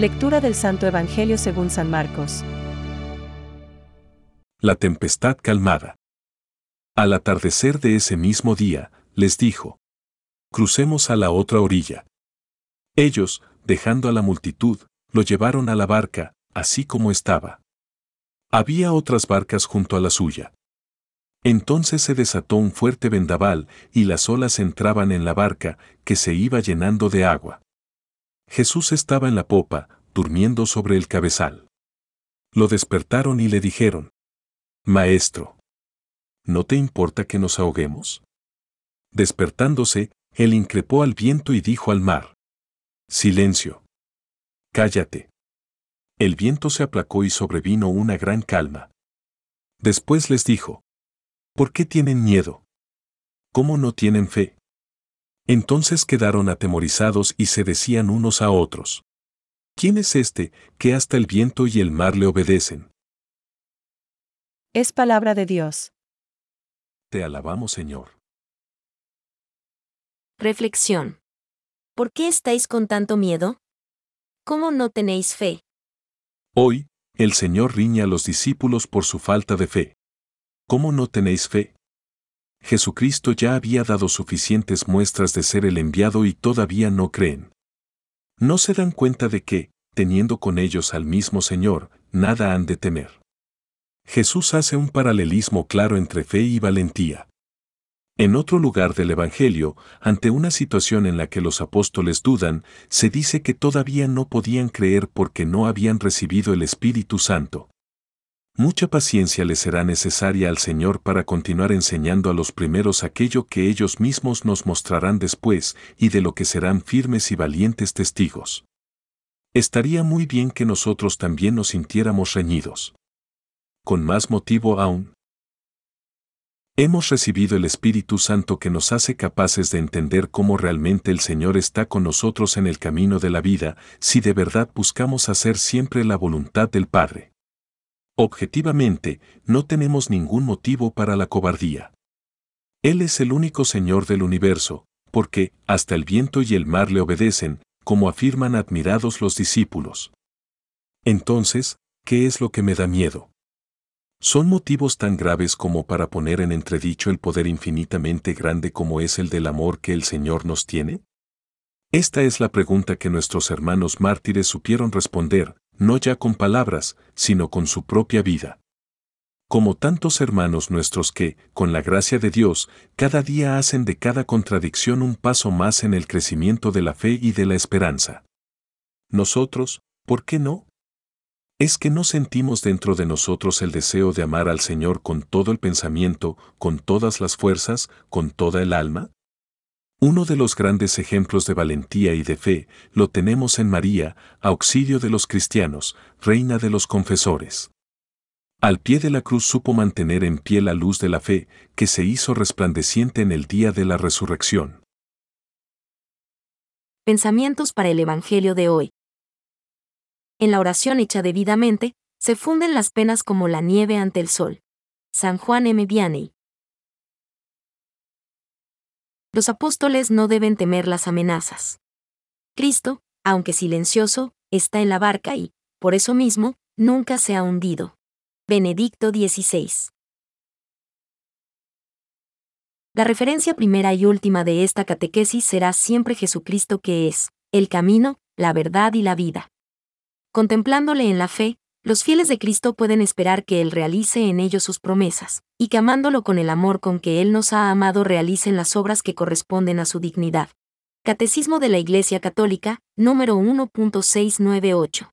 Lectura del Santo Evangelio según San Marcos. La tempestad calmada. Al atardecer de ese mismo día, les dijo, Crucemos a la otra orilla. Ellos, dejando a la multitud, lo llevaron a la barca, así como estaba. Había otras barcas junto a la suya. Entonces se desató un fuerte vendaval y las olas entraban en la barca, que se iba llenando de agua. Jesús estaba en la popa, durmiendo sobre el cabezal. Lo despertaron y le dijeron, Maestro, ¿no te importa que nos ahoguemos? Despertándose, él increpó al viento y dijo al mar, Silencio. Cállate. El viento se aplacó y sobrevino una gran calma. Después les dijo, ¿Por qué tienen miedo? ¿Cómo no tienen fe? Entonces quedaron atemorizados y se decían unos a otros. ¿Quién es este, que hasta el viento y el mar le obedecen? Es palabra de Dios. Te alabamos, Señor. Reflexión. ¿Por qué estáis con tanto miedo? ¿Cómo no tenéis fe? Hoy, el Señor riña a los discípulos por su falta de fe. ¿Cómo no tenéis fe? Jesucristo ya había dado suficientes muestras de ser el enviado y todavía no creen. No se dan cuenta de que, teniendo con ellos al mismo Señor, nada han de temer. Jesús hace un paralelismo claro entre fe y valentía. En otro lugar del Evangelio, ante una situación en la que los apóstoles dudan, se dice que todavía no podían creer porque no habían recibido el Espíritu Santo. Mucha paciencia le será necesaria al Señor para continuar enseñando a los primeros aquello que ellos mismos nos mostrarán después y de lo que serán firmes y valientes testigos. Estaría muy bien que nosotros también nos sintiéramos reñidos. Con más motivo aún. Hemos recibido el Espíritu Santo que nos hace capaces de entender cómo realmente el Señor está con nosotros en el camino de la vida si de verdad buscamos hacer siempre la voluntad del Padre. Objetivamente, no tenemos ningún motivo para la cobardía. Él es el único Señor del universo, porque hasta el viento y el mar le obedecen, como afirman admirados los discípulos. Entonces, ¿qué es lo que me da miedo? ¿Son motivos tan graves como para poner en entredicho el poder infinitamente grande como es el del amor que el Señor nos tiene? Esta es la pregunta que nuestros hermanos mártires supieron responder, no ya con palabras, sino con su propia vida. Como tantos hermanos nuestros que, con la gracia de Dios, cada día hacen de cada contradicción un paso más en el crecimiento de la fe y de la esperanza. Nosotros, ¿por qué no? ¿Es que no sentimos dentro de nosotros el deseo de amar al Señor con todo el pensamiento, con todas las fuerzas, con toda el alma? Uno de los grandes ejemplos de valentía y de fe lo tenemos en María, auxilio de los cristianos, reina de los confesores. Al pie de la cruz supo mantener en pie la luz de la fe, que se hizo resplandeciente en el día de la resurrección. Pensamientos para el Evangelio de hoy. En la oración hecha debidamente, se funden las penas como la nieve ante el sol. San Juan M. Vianney. Los apóstoles no deben temer las amenazas. Cristo, aunque silencioso, está en la barca y, por eso mismo, nunca se ha hundido. Benedicto XVI. La referencia primera y última de esta catequesis será siempre Jesucristo que es, el camino, la verdad y la vida. Contemplándole en la fe, los fieles de Cristo pueden esperar que Él realice en ellos sus promesas, y que amándolo con el amor con que Él nos ha amado realicen las obras que corresponden a su dignidad. Catecismo de la Iglesia Católica, número 1.698.